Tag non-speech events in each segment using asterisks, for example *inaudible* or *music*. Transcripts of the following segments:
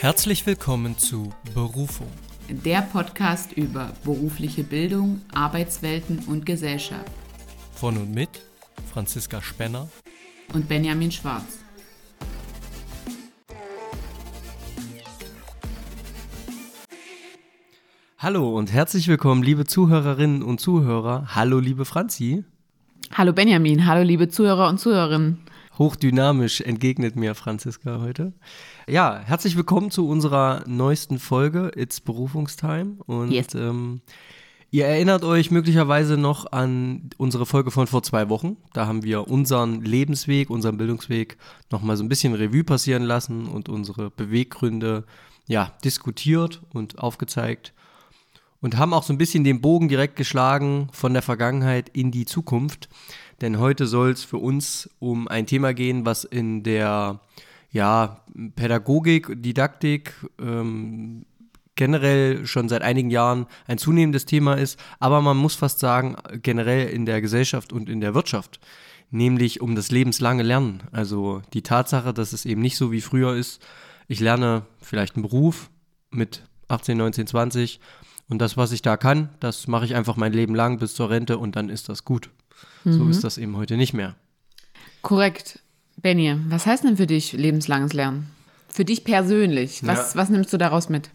Herzlich willkommen zu Berufung. Der Podcast über berufliche Bildung, Arbeitswelten und Gesellschaft. Von und mit Franziska Spenner und Benjamin Schwarz. Hallo und herzlich willkommen, liebe Zuhörerinnen und Zuhörer. Hallo, liebe Franzi. Hallo Benjamin, hallo liebe Zuhörer und Zuhörerinnen. Hochdynamisch entgegnet mir Franziska heute. Ja, herzlich willkommen zu unserer neuesten Folge It's Berufungstime. Und yes. ähm, ihr erinnert euch möglicherweise noch an unsere Folge von vor zwei Wochen. Da haben wir unseren Lebensweg, unseren Bildungsweg nochmal so ein bisschen Revue passieren lassen und unsere Beweggründe ja, diskutiert und aufgezeigt. Und haben auch so ein bisschen den Bogen direkt geschlagen von der Vergangenheit in die Zukunft. Denn heute soll es für uns um ein Thema gehen, was in der ja, Pädagogik, Didaktik, ähm, generell schon seit einigen Jahren ein zunehmendes Thema ist, aber man muss fast sagen, generell in der Gesellschaft und in der Wirtschaft, nämlich um das lebenslange Lernen. Also die Tatsache, dass es eben nicht so wie früher ist, ich lerne vielleicht einen Beruf mit 18, 19, 20 und das, was ich da kann, das mache ich einfach mein Leben lang bis zur Rente und dann ist das gut. Mhm. So ist das eben heute nicht mehr. Korrekt. Benny, was heißt denn für dich lebenslanges Lernen? Für dich persönlich, was, ja. was nimmst du daraus mit?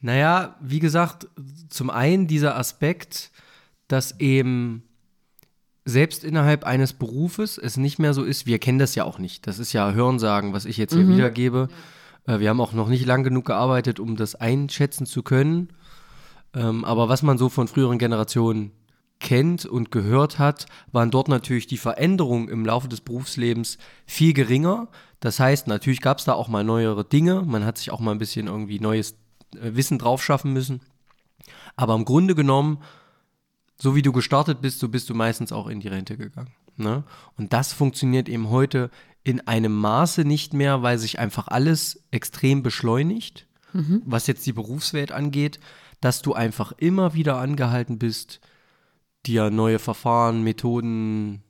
Naja, wie gesagt, zum einen dieser Aspekt, dass eben selbst innerhalb eines Berufes es nicht mehr so ist, wir kennen das ja auch nicht. Das ist ja Hörensagen, was ich jetzt hier mhm. wiedergebe. Äh, wir haben auch noch nicht lang genug gearbeitet, um das einschätzen zu können. Ähm, aber was man so von früheren Generationen kennt und gehört hat, waren dort natürlich die Veränderungen im Laufe des Berufslebens viel geringer. Das heißt, natürlich gab es da auch mal neuere Dinge. Man hat sich auch mal ein bisschen irgendwie neues äh, Wissen drauf schaffen müssen. Aber im Grunde genommen, so wie du gestartet bist, so bist du meistens auch in die Rente gegangen. Ne? Und das funktioniert eben heute in einem Maße nicht mehr, weil sich einfach alles extrem beschleunigt, mhm. was jetzt die Berufswelt angeht, dass du einfach immer wieder angehalten bist, dir neue Verfahren, Methoden,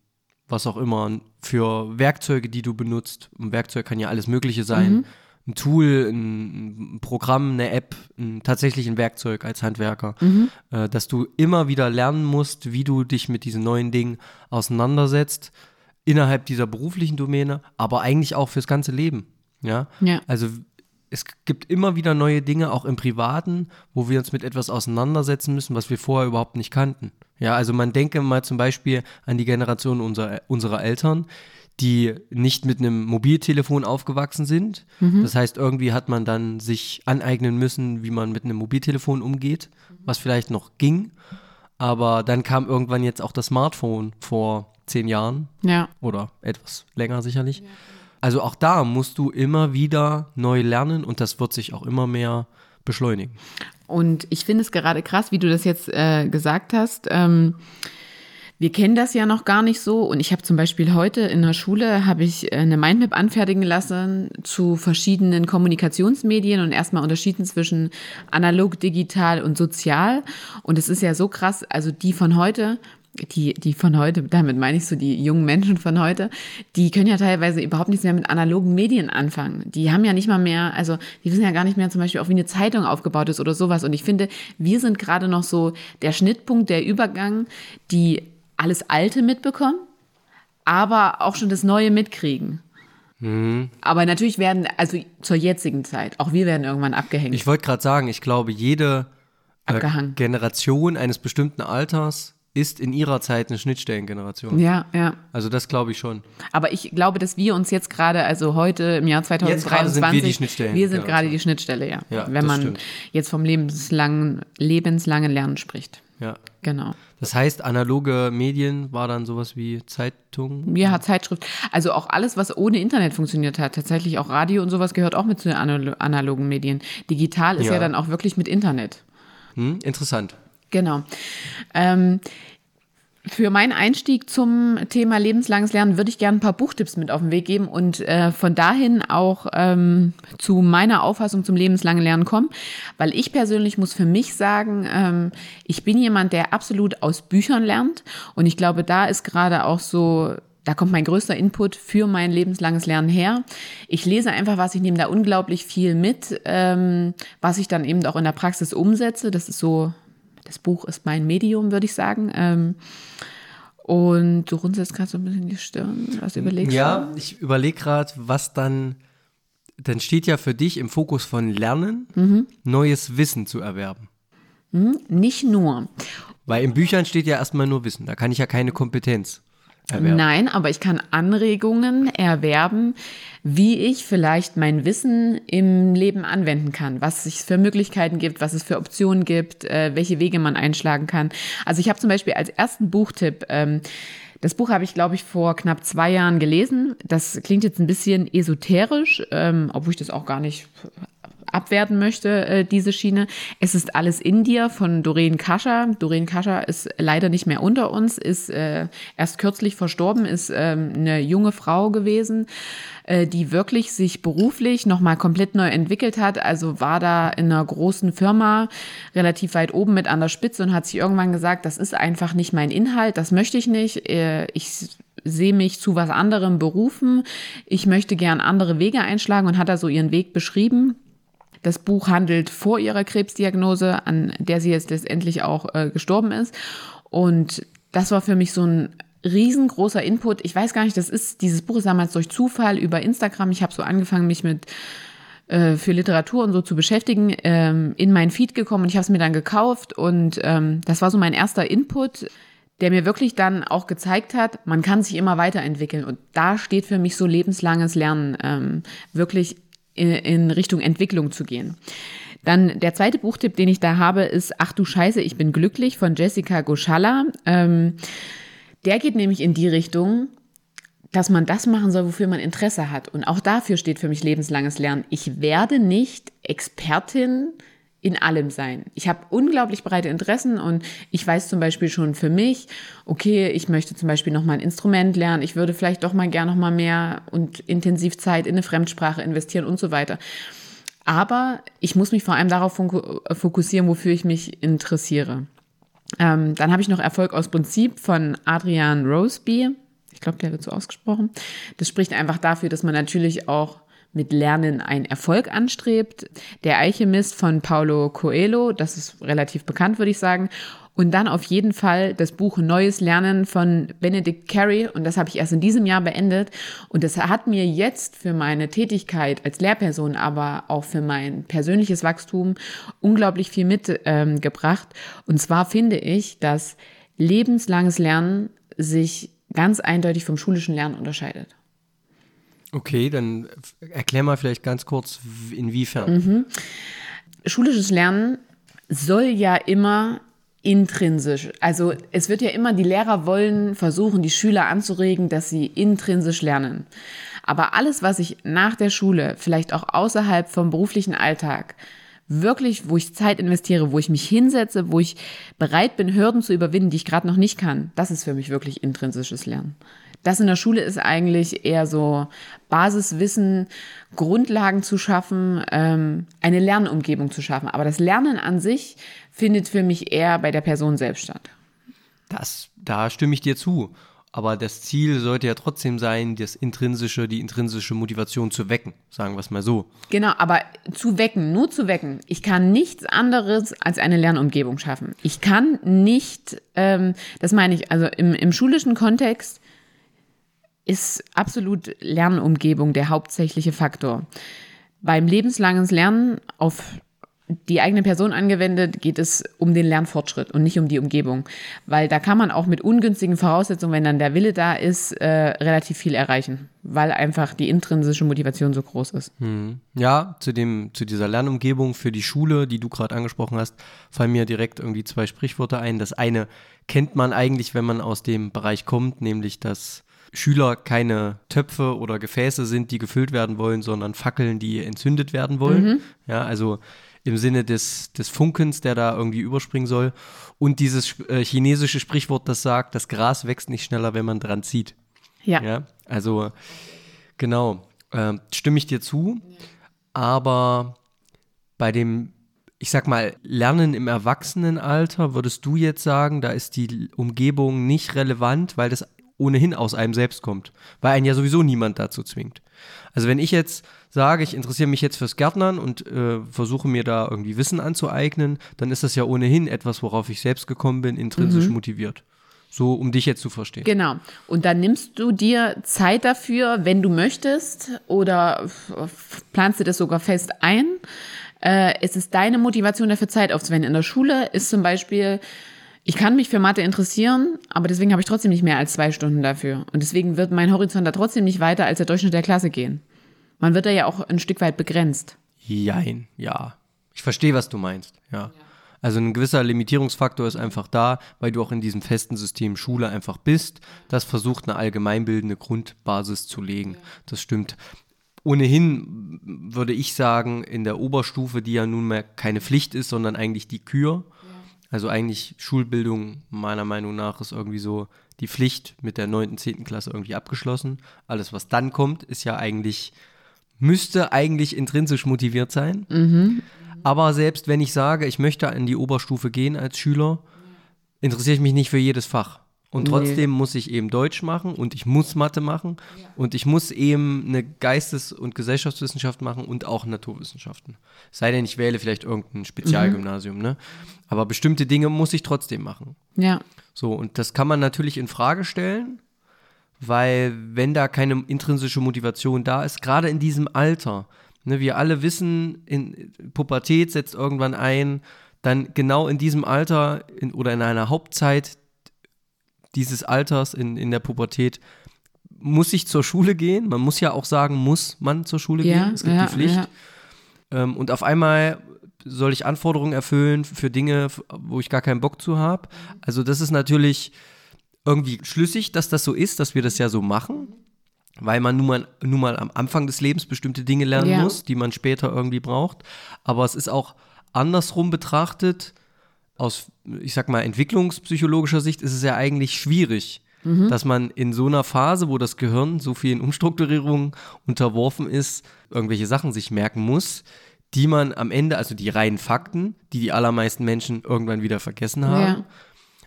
was auch immer, für Werkzeuge, die du benutzt. Ein Werkzeug kann ja alles Mögliche sein. Mhm. Ein Tool, ein, ein, Programm, eine App, ein, tatsächlich ein Werkzeug als Handwerker, mhm. äh, dass du immer wieder lernen musst, wie du dich mit diesen neuen Dingen auseinandersetzt, innerhalb dieser beruflichen Domäne, aber eigentlich auch fürs ganze Leben. Ja. ja. Also es gibt immer wieder neue Dinge, auch im Privaten, wo wir uns mit etwas auseinandersetzen müssen, was wir vorher überhaupt nicht kannten. Ja, also man denke mal zum Beispiel an die Generation unserer, unserer Eltern, die nicht mit einem Mobiltelefon aufgewachsen sind. Mhm. Das heißt, irgendwie hat man dann sich aneignen müssen, wie man mit einem Mobiltelefon umgeht, was vielleicht noch ging. Aber dann kam irgendwann jetzt auch das Smartphone vor zehn Jahren. Ja. Oder etwas länger sicherlich. Ja. Also auch da musst du immer wieder neu lernen und das wird sich auch immer mehr beschleunigen. Und ich finde es gerade krass, wie du das jetzt äh, gesagt hast. Ähm, wir kennen das ja noch gar nicht so. Und ich habe zum Beispiel heute in der Schule habe ich äh, eine Mindmap anfertigen lassen zu verschiedenen Kommunikationsmedien und erstmal unterschieden zwischen analog, digital und sozial. Und es ist ja so krass, also die von heute, die, die von heute, damit meine ich so die jungen Menschen von heute, die können ja teilweise überhaupt nichts mehr mit analogen Medien anfangen. Die haben ja nicht mal mehr, also die wissen ja gar nicht mehr zum Beispiel auch, wie eine Zeitung aufgebaut ist oder sowas. Und ich finde, wir sind gerade noch so der Schnittpunkt, der Übergang, die alles Alte mitbekommen, aber auch schon das Neue mitkriegen. Mhm. Aber natürlich werden, also zur jetzigen Zeit, auch wir werden irgendwann abgehängt. Ich wollte gerade sagen, ich glaube, jede äh, Generation eines bestimmten Alters ist in ihrer Zeit eine Schnittstellengeneration. Ja, ja. Also das glaube ich schon. Aber ich glaube, dass wir uns jetzt gerade, also heute im Jahr 2023, sind wir, die Schnittstellen wir sind gerade die Schnittstelle, ja. ja Wenn man stimmt. jetzt vom lebenslangen, lebenslangen Lernen spricht. Ja. Genau. Das heißt, analoge Medien war dann sowas wie Zeitung? Ja, Zeitschrift. Also auch alles, was ohne Internet funktioniert hat. Tatsächlich auch Radio und sowas gehört auch mit zu den analogen Medien. Digital ist ja, ja dann auch wirklich mit Internet. Hm, interessant. Genau. Ähm, für meinen Einstieg zum Thema lebenslanges Lernen würde ich gerne ein paar Buchtipps mit auf den Weg geben und äh, von dahin auch ähm, zu meiner Auffassung zum lebenslangen Lernen kommen, weil ich persönlich muss für mich sagen, ähm, ich bin jemand, der absolut aus Büchern lernt und ich glaube, da ist gerade auch so da kommt mein größter Input für mein lebenslanges Lernen her. Ich lese einfach was, ich nehme da unglaublich viel mit, ähm, was ich dann eben auch in der Praxis umsetze. Das ist so, das Buch ist mein Medium, würde ich sagen. Ähm, und du runzelst gerade so ein bisschen die Stirn. Was überlegst du? Ja, ich überlege gerade, was dann, dann steht ja für dich im Fokus von Lernen, mhm. neues Wissen zu erwerben. Mhm, nicht nur. Weil in Büchern steht ja erstmal nur Wissen, da kann ich ja keine Kompetenz erwerben. Nein, aber ich kann Anregungen erwerben, wie ich vielleicht mein Wissen im Leben anwenden kann, was es für Möglichkeiten gibt, was es für Optionen gibt, äh, welche Wege man einschlagen kann. Also ich habe zum Beispiel als ersten Buchtipp ähm, das Buch habe ich, glaube ich, vor knapp zwei Jahren gelesen. Das klingt jetzt ein bisschen esoterisch, ähm, obwohl ich das auch gar nicht abwerten möchte, äh, diese Schiene. Es ist alles in dir von Doreen Kascher. Doreen Kascher ist leider nicht mehr unter uns, ist äh, erst kürzlich verstorben, ist ähm, eine junge Frau gewesen, äh, die wirklich sich beruflich nochmal komplett neu entwickelt hat. Also war da in einer großen Firma relativ weit oben mit an der Spitze und hat sich irgendwann gesagt, das ist einfach nicht mein Inhalt, das möchte ich nicht. Äh, ich sehe mich zu was anderem berufen. Ich möchte gern andere Wege einschlagen und hat da so ihren Weg beschrieben. Das Buch handelt vor ihrer Krebsdiagnose, an der sie jetzt letztendlich auch äh, gestorben ist. Und das war für mich so ein riesengroßer Input. Ich weiß gar nicht, das ist, dieses Buch ist damals durch Zufall über Instagram. Ich habe so angefangen, mich mit äh, für Literatur und so zu beschäftigen, ähm, in mein Feed gekommen und ich habe es mir dann gekauft und ähm, das war so mein erster Input, der mir wirklich dann auch gezeigt hat, man kann sich immer weiterentwickeln und da steht für mich so lebenslanges Lernen ähm, wirklich in Richtung Entwicklung zu gehen. Dann der zweite Buchtipp, den ich da habe, ist Ach du Scheiße, ich bin glücklich von Jessica Goshala. Ähm, der geht nämlich in die Richtung, dass man das machen soll, wofür man Interesse hat. Und auch dafür steht für mich lebenslanges Lernen. Ich werde nicht Expertin in allem sein. Ich habe unglaublich breite Interessen und ich weiß zum Beispiel schon für mich, okay, ich möchte zum Beispiel noch mal ein Instrument lernen, ich würde vielleicht doch mal gern noch mal mehr und intensiv Zeit in eine Fremdsprache investieren und so weiter. Aber ich muss mich vor allem darauf fokussieren, wofür ich mich interessiere. Ähm, dann habe ich noch Erfolg aus Prinzip von Adrian Roseby. Ich glaube, der wird so ausgesprochen. Das spricht einfach dafür, dass man natürlich auch mit Lernen einen Erfolg anstrebt. Der Alchemist von Paulo Coelho, das ist relativ bekannt, würde ich sagen. Und dann auf jeden Fall das Buch Neues Lernen von Benedict Carey. Und das habe ich erst in diesem Jahr beendet. Und das hat mir jetzt für meine Tätigkeit als Lehrperson, aber auch für mein persönliches Wachstum unglaublich viel mitgebracht. Ähm, und zwar finde ich, dass lebenslanges Lernen sich ganz eindeutig vom schulischen Lernen unterscheidet. Okay, dann erklär mal vielleicht ganz kurz, inwiefern. Mhm. Schulisches Lernen soll ja immer intrinsisch. Also es wird ja immer, die Lehrer wollen versuchen, die Schüler anzuregen, dass sie intrinsisch lernen. Aber alles, was ich nach der Schule, vielleicht auch außerhalb vom beruflichen Alltag, wirklich, wo ich Zeit investiere, wo ich mich hinsetze, wo ich bereit bin, Hürden zu überwinden, die ich gerade noch nicht kann, das ist für mich wirklich intrinsisches Lernen. Das in der Schule ist eigentlich eher so Basiswissen, Grundlagen zu schaffen, ähm, eine Lernumgebung zu schaffen. Aber das Lernen an sich findet für mich eher bei der Person selbst statt. Das, da stimme ich dir zu. Aber das Ziel sollte ja trotzdem sein, das intrinsische, die intrinsische Motivation zu wecken, sagen wir es mal so. Genau, aber zu wecken, nur zu wecken. Ich kann nichts anderes als eine Lernumgebung schaffen. Ich kann nicht, ähm, das meine ich, also im, im schulischen Kontext ist absolut Lernumgebung der hauptsächliche Faktor. Beim lebenslangen Lernen auf die eigene Person angewendet, geht es um den Lernfortschritt und nicht um die Umgebung. Weil da kann man auch mit ungünstigen Voraussetzungen, wenn dann der Wille da ist, äh, relativ viel erreichen, weil einfach die intrinsische Motivation so groß ist. Hm. Ja, zu, dem, zu dieser Lernumgebung für die Schule, die du gerade angesprochen hast, fallen mir direkt irgendwie zwei Sprichwörter ein. Das eine kennt man eigentlich, wenn man aus dem Bereich kommt, nämlich das Schüler keine Töpfe oder Gefäße sind, die gefüllt werden wollen, sondern Fackeln, die entzündet werden wollen. Mhm. Ja, also im Sinne des, des Funkens, der da irgendwie überspringen soll. Und dieses äh, chinesische Sprichwort, das sagt, das Gras wächst nicht schneller, wenn man dran zieht. Ja. ja also genau, äh, stimme ich dir zu. Aber bei dem, ich sag mal, Lernen im Erwachsenenalter, würdest du jetzt sagen, da ist die Umgebung nicht relevant, weil das ohnehin aus einem selbst kommt, weil einen ja sowieso niemand dazu zwingt. Also wenn ich jetzt sage, ich interessiere mich jetzt fürs Gärtnern und äh, versuche mir da irgendwie Wissen anzueignen, dann ist das ja ohnehin etwas, worauf ich selbst gekommen bin, intrinsisch mhm. motiviert. So, um dich jetzt zu verstehen. Genau. Und dann nimmst du dir Zeit dafür, wenn du möchtest, oder planst du das sogar fest ein. Äh, es ist deine Motivation dafür, Zeit aufzuwenden. In der Schule ist zum Beispiel, ich kann mich für Mathe interessieren, aber deswegen habe ich trotzdem nicht mehr als zwei Stunden dafür. Und deswegen wird mein Horizont da trotzdem nicht weiter als der Durchschnitt der Klasse gehen. Man wird da ja auch ein Stück weit begrenzt. Jein, ja. Ich verstehe, was du meinst, ja. Also ein gewisser Limitierungsfaktor ist einfach da, weil du auch in diesem festen System Schule einfach bist. Das versucht eine allgemeinbildende Grundbasis zu legen. Das stimmt. Ohnehin würde ich sagen, in der Oberstufe, die ja nunmehr keine Pflicht ist, sondern eigentlich die Kür. Also eigentlich Schulbildung meiner Meinung nach ist irgendwie so die Pflicht mit der 9., 10. Klasse irgendwie abgeschlossen. Alles, was dann kommt, ist ja eigentlich, müsste eigentlich intrinsisch motiviert sein. Mhm. Aber selbst wenn ich sage, ich möchte in die Oberstufe gehen als Schüler, interessiere ich mich nicht für jedes Fach. Und trotzdem nee. muss ich eben Deutsch machen und ich muss Mathe machen ja. und ich muss eben eine Geistes- und Gesellschaftswissenschaft machen und auch Naturwissenschaften. Sei denn, ich wähle vielleicht irgendein Spezialgymnasium, mhm. ne? Aber bestimmte Dinge muss ich trotzdem machen. Ja. So, und das kann man natürlich in Frage stellen, weil wenn da keine intrinsische Motivation da ist, gerade in diesem Alter, Ne, wir alle wissen, in Pubertät setzt irgendwann ein, dann genau in diesem Alter in, oder in einer Hauptzeit dieses Alters in, in der Pubertät muss ich zur Schule gehen. Man muss ja auch sagen, muss man zur Schule ja, gehen. Es gibt ja, die Pflicht. Ja. Ähm, und auf einmal soll ich Anforderungen erfüllen für Dinge, wo ich gar keinen Bock zu habe. Also das ist natürlich irgendwie schlüssig, dass das so ist, dass wir das ja so machen weil man nun mal, nun mal am Anfang des Lebens bestimmte Dinge lernen muss, die man später irgendwie braucht. Aber es ist auch andersrum betrachtet, aus, ich sag mal, entwicklungspsychologischer Sicht ist es ja eigentlich schwierig, mhm. dass man in so einer Phase, wo das Gehirn so vielen Umstrukturierungen unterworfen ist, irgendwelche Sachen sich merken muss, die man am Ende, also die reinen Fakten, die die allermeisten Menschen irgendwann wieder vergessen haben. Ja.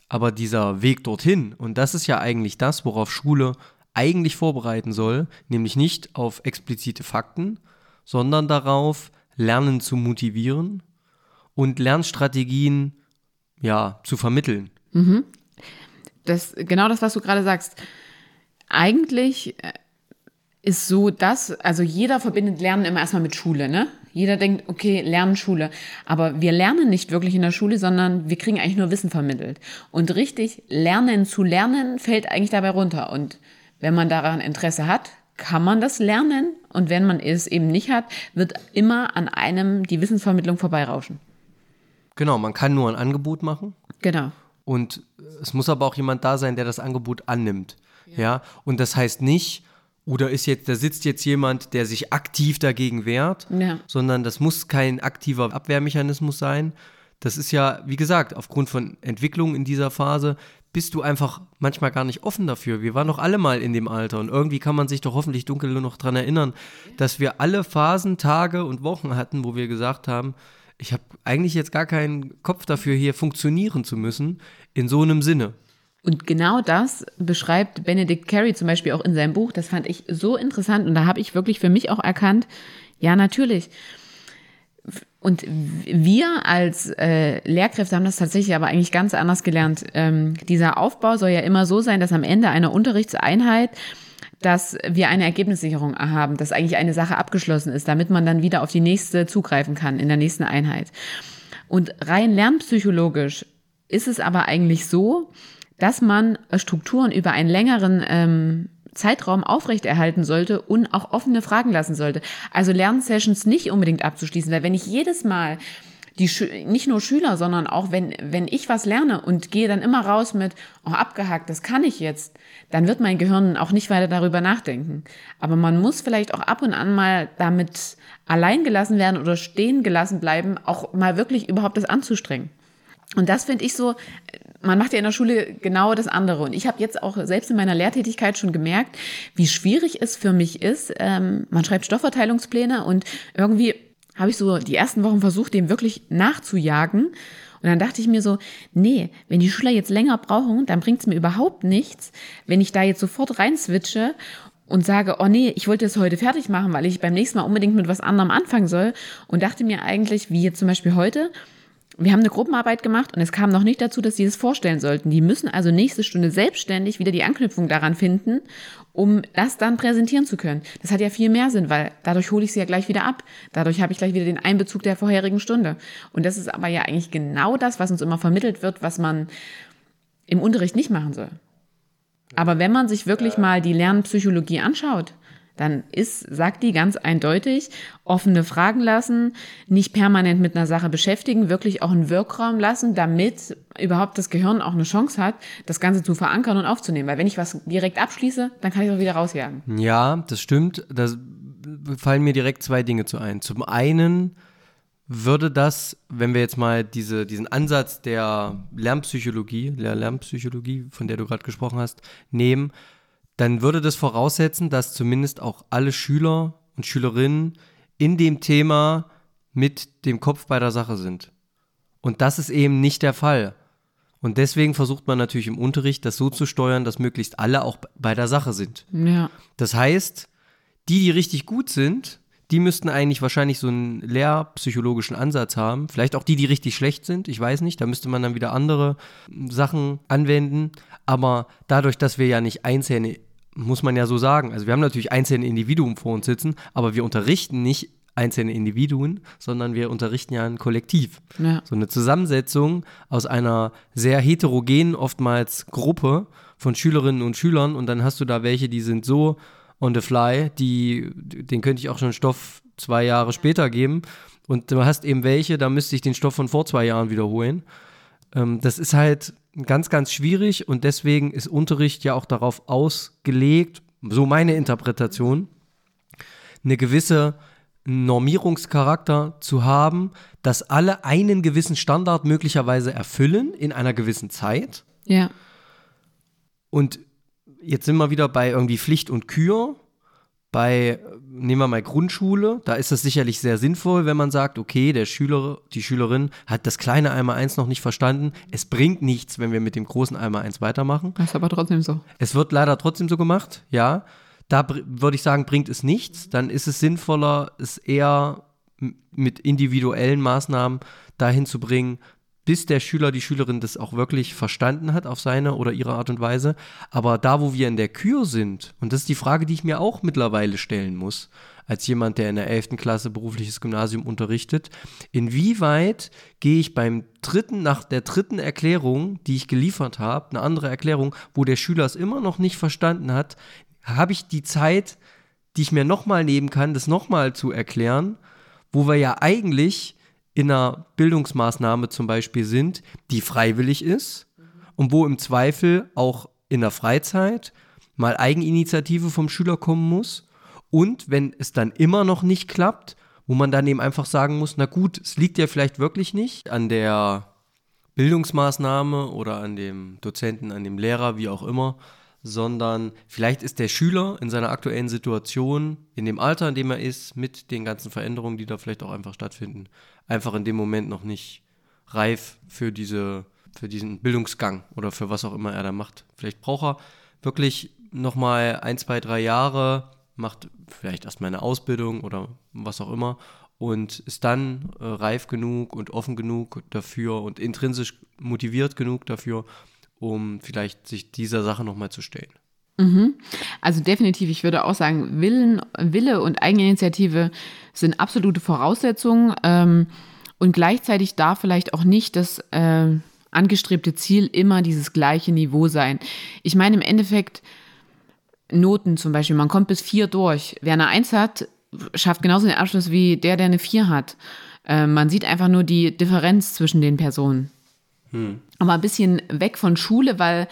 Aber dieser Weg dorthin, und das ist ja eigentlich das, worauf Schule eigentlich vorbereiten soll, nämlich nicht auf explizite Fakten, sondern darauf, Lernen zu motivieren und Lernstrategien ja, zu vermitteln. Mhm. Das, genau das, was du gerade sagst. Eigentlich äh, ist so das, also jeder verbindet Lernen immer erstmal mit Schule, ne? Jeder denkt, okay, Lernen Schule. Aber wir lernen nicht wirklich in der Schule, sondern wir kriegen eigentlich nur Wissen vermittelt. Und richtig lernen zu lernen fällt eigentlich dabei runter. Und wenn man daran Interesse hat, kann man das lernen und wenn man es eben nicht hat, wird immer an einem die Wissensvermittlung vorbeirauschen. Genau, man kann nur ein Angebot machen. Genau. Und es muss aber auch jemand da sein, der das Angebot annimmt. Ja. ja? Und das heißt nicht, oder ist jetzt, da sitzt jetzt jemand, der sich aktiv dagegen wehrt, ja. sondern das muss kein aktiver Abwehrmechanismus sein. Das ist ja, wie gesagt, aufgrund von Entwicklung in dieser Phase bist du einfach manchmal gar nicht offen dafür. Wir waren doch alle mal in dem Alter und irgendwie kann man sich doch hoffentlich dunkel nur noch daran erinnern, dass wir alle Phasen, Tage und Wochen hatten, wo wir gesagt haben, ich habe eigentlich jetzt gar keinen Kopf dafür, hier funktionieren zu müssen, in so einem Sinne. Und genau das beschreibt Benedict Carey zum Beispiel auch in seinem Buch. Das fand ich so interessant und da habe ich wirklich für mich auch erkannt, ja, natürlich. Und wir als äh, Lehrkräfte haben das tatsächlich aber eigentlich ganz anders gelernt. Ähm, dieser Aufbau soll ja immer so sein, dass am Ende einer Unterrichtseinheit dass wir eine Ergebnissicherung haben, dass eigentlich eine Sache abgeschlossen ist, damit man dann wieder auf die nächste zugreifen kann in der nächsten Einheit. Und rein lernpsychologisch ist es aber eigentlich so, dass man Strukturen über einen längeren ähm, Zeitraum aufrechterhalten sollte und auch offene Fragen lassen sollte. Also Lernsessions nicht unbedingt abzuschließen, weil wenn ich jedes Mal die nicht nur Schüler, sondern auch wenn, wenn ich was lerne und gehe dann immer raus mit, oh, abgehakt, das kann ich jetzt, dann wird mein Gehirn auch nicht weiter darüber nachdenken. Aber man muss vielleicht auch ab und an mal damit allein gelassen werden oder stehen gelassen bleiben, auch mal wirklich überhaupt das anzustrengen. Und das finde ich so, man macht ja in der Schule genau das andere. Und ich habe jetzt auch selbst in meiner Lehrtätigkeit schon gemerkt, wie schwierig es für mich ist. Ähm, man schreibt Stoffverteilungspläne und irgendwie habe ich so die ersten Wochen versucht, dem wirklich nachzujagen. Und dann dachte ich mir so, nee, wenn die Schüler jetzt länger brauchen, dann bringt es mir überhaupt nichts, wenn ich da jetzt sofort rein switche und sage, oh nee, ich wollte es heute fertig machen, weil ich beim nächsten Mal unbedingt mit was anderem anfangen soll. Und dachte mir eigentlich, wie jetzt zum Beispiel heute, wir haben eine Gruppenarbeit gemacht und es kam noch nicht dazu, dass sie es vorstellen sollten. Die müssen also nächste Stunde selbstständig wieder die Anknüpfung daran finden, um das dann präsentieren zu können. Das hat ja viel mehr Sinn, weil dadurch hole ich sie ja gleich wieder ab. Dadurch habe ich gleich wieder den Einbezug der vorherigen Stunde. Und das ist aber ja eigentlich genau das, was uns immer vermittelt wird, was man im Unterricht nicht machen soll. Aber wenn man sich wirklich mal die Lernpsychologie anschaut, dann ist, sagt die ganz eindeutig, offene Fragen lassen, nicht permanent mit einer Sache beschäftigen, wirklich auch einen Wirkraum lassen, damit überhaupt das Gehirn auch eine Chance hat, das Ganze zu verankern und aufzunehmen. Weil wenn ich was direkt abschließe, dann kann ich es auch wieder rausjagen. Ja, das stimmt. Da fallen mir direkt zwei Dinge zu ein. Zum einen würde das, wenn wir jetzt mal diese, diesen Ansatz der Lernpsychologie, der Lernpsychologie, von der du gerade gesprochen hast, nehmen, dann würde das voraussetzen, dass zumindest auch alle Schüler und Schülerinnen in dem Thema mit dem Kopf bei der Sache sind. Und das ist eben nicht der Fall. Und deswegen versucht man natürlich im Unterricht, das so zu steuern, dass möglichst alle auch bei der Sache sind. Ja. Das heißt, die, die richtig gut sind, die müssten eigentlich wahrscheinlich so einen lehrpsychologischen Ansatz haben. Vielleicht auch die, die richtig schlecht sind. Ich weiß nicht. Da müsste man dann wieder andere Sachen anwenden. Aber dadurch, dass wir ja nicht einzelne, muss man ja so sagen, also wir haben natürlich einzelne Individuen vor uns sitzen, aber wir unterrichten nicht einzelne Individuen, sondern wir unterrichten ja ein Kollektiv. Ja. So eine Zusammensetzung aus einer sehr heterogenen, oftmals Gruppe von Schülerinnen und Schülern und dann hast du da welche, die sind so on the fly, die, den könnte ich auch schon Stoff zwei Jahre später geben. Und du hast eben welche, da müsste ich den Stoff von vor zwei Jahren wiederholen. Ähm, das ist halt ganz, ganz schwierig und deswegen ist Unterricht ja auch darauf ausgelegt, so meine Interpretation, eine gewisse Normierungscharakter zu haben, dass alle einen gewissen Standard möglicherweise erfüllen in einer gewissen Zeit. Ja. Und jetzt sind wir wieder bei irgendwie Pflicht und Kür. Bei, nehmen wir mal Grundschule, da ist es sicherlich sehr sinnvoll, wenn man sagt, okay, der Schüler, die Schülerin hat das kleine einmal eins noch nicht verstanden. Es bringt nichts, wenn wir mit dem großen einmal eins weitermachen. Das ist aber trotzdem so. Es wird leider trotzdem so gemacht, ja. Da würde ich sagen, bringt es nichts. Dann ist es sinnvoller, es eher mit individuellen Maßnahmen dahin zu bringen, bis der Schüler, die Schülerin das auch wirklich verstanden hat auf seine oder ihre Art und Weise. Aber da, wo wir in der Kür sind, und das ist die Frage, die ich mir auch mittlerweile stellen muss, als jemand, der in der 11. Klasse berufliches Gymnasium unterrichtet, inwieweit gehe ich beim dritten, nach der dritten Erklärung, die ich geliefert habe, eine andere Erklärung, wo der Schüler es immer noch nicht verstanden hat, habe ich die Zeit, die ich mir nochmal nehmen kann, das nochmal zu erklären, wo wir ja eigentlich in einer Bildungsmaßnahme zum Beispiel sind, die freiwillig ist und wo im Zweifel auch in der Freizeit mal Eigeninitiative vom Schüler kommen muss und wenn es dann immer noch nicht klappt, wo man dann eben einfach sagen muss, na gut, es liegt ja vielleicht wirklich nicht an der Bildungsmaßnahme oder an dem Dozenten, an dem Lehrer, wie auch immer, sondern vielleicht ist der Schüler in seiner aktuellen Situation, in dem Alter, in dem er ist, mit den ganzen Veränderungen, die da vielleicht auch einfach stattfinden, einfach in dem Moment noch nicht reif für diese, für diesen Bildungsgang oder für was auch immer er da macht. Vielleicht braucht er wirklich nochmal ein, zwei, drei Jahre, macht vielleicht erstmal eine Ausbildung oder was auch immer und ist dann äh, reif genug und offen genug dafür und intrinsisch motiviert genug dafür, um vielleicht sich dieser Sache nochmal zu stellen. Mhm. Also definitiv, ich würde auch sagen, Willen, Wille und Eigeninitiative sind absolute Voraussetzungen ähm, und gleichzeitig darf vielleicht auch nicht das äh, angestrebte Ziel immer dieses gleiche Niveau sein. Ich meine im Endeffekt Noten zum Beispiel, man kommt bis vier durch. Wer eine Eins hat, schafft genauso den Abschluss wie der, der eine vier hat. Äh, man sieht einfach nur die Differenz zwischen den Personen. Hm. Aber ein bisschen weg von Schule, weil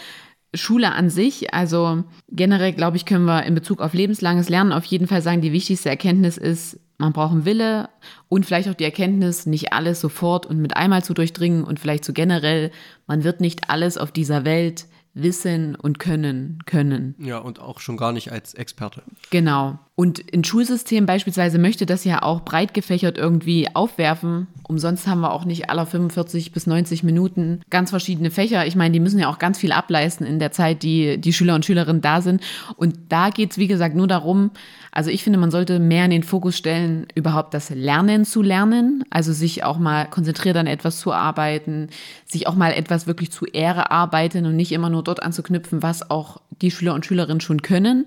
Schule an sich, also generell glaube ich, können wir in Bezug auf lebenslanges Lernen auf jeden Fall sagen, die wichtigste Erkenntnis ist, man braucht einen Wille und vielleicht auch die Erkenntnis, nicht alles sofort und mit einmal zu durchdringen und vielleicht so generell, man wird nicht alles auf dieser Welt wissen und können können. Ja, und auch schon gar nicht als Experte. Genau. Und ein Schulsystem beispielsweise möchte das ja auch breit gefächert irgendwie aufwerfen. Umsonst haben wir auch nicht aller 45 bis 90 Minuten ganz verschiedene Fächer. Ich meine, die müssen ja auch ganz viel ableisten in der Zeit, die die Schüler und Schülerinnen da sind. Und da geht es, wie gesagt, nur darum, also ich finde, man sollte mehr in den Fokus stellen, überhaupt das Lernen zu lernen. Also sich auch mal konzentriert an etwas zu arbeiten, sich auch mal etwas wirklich zu Ehre arbeiten und nicht immer nur dort anzuknüpfen, was auch die Schüler und Schülerinnen schon können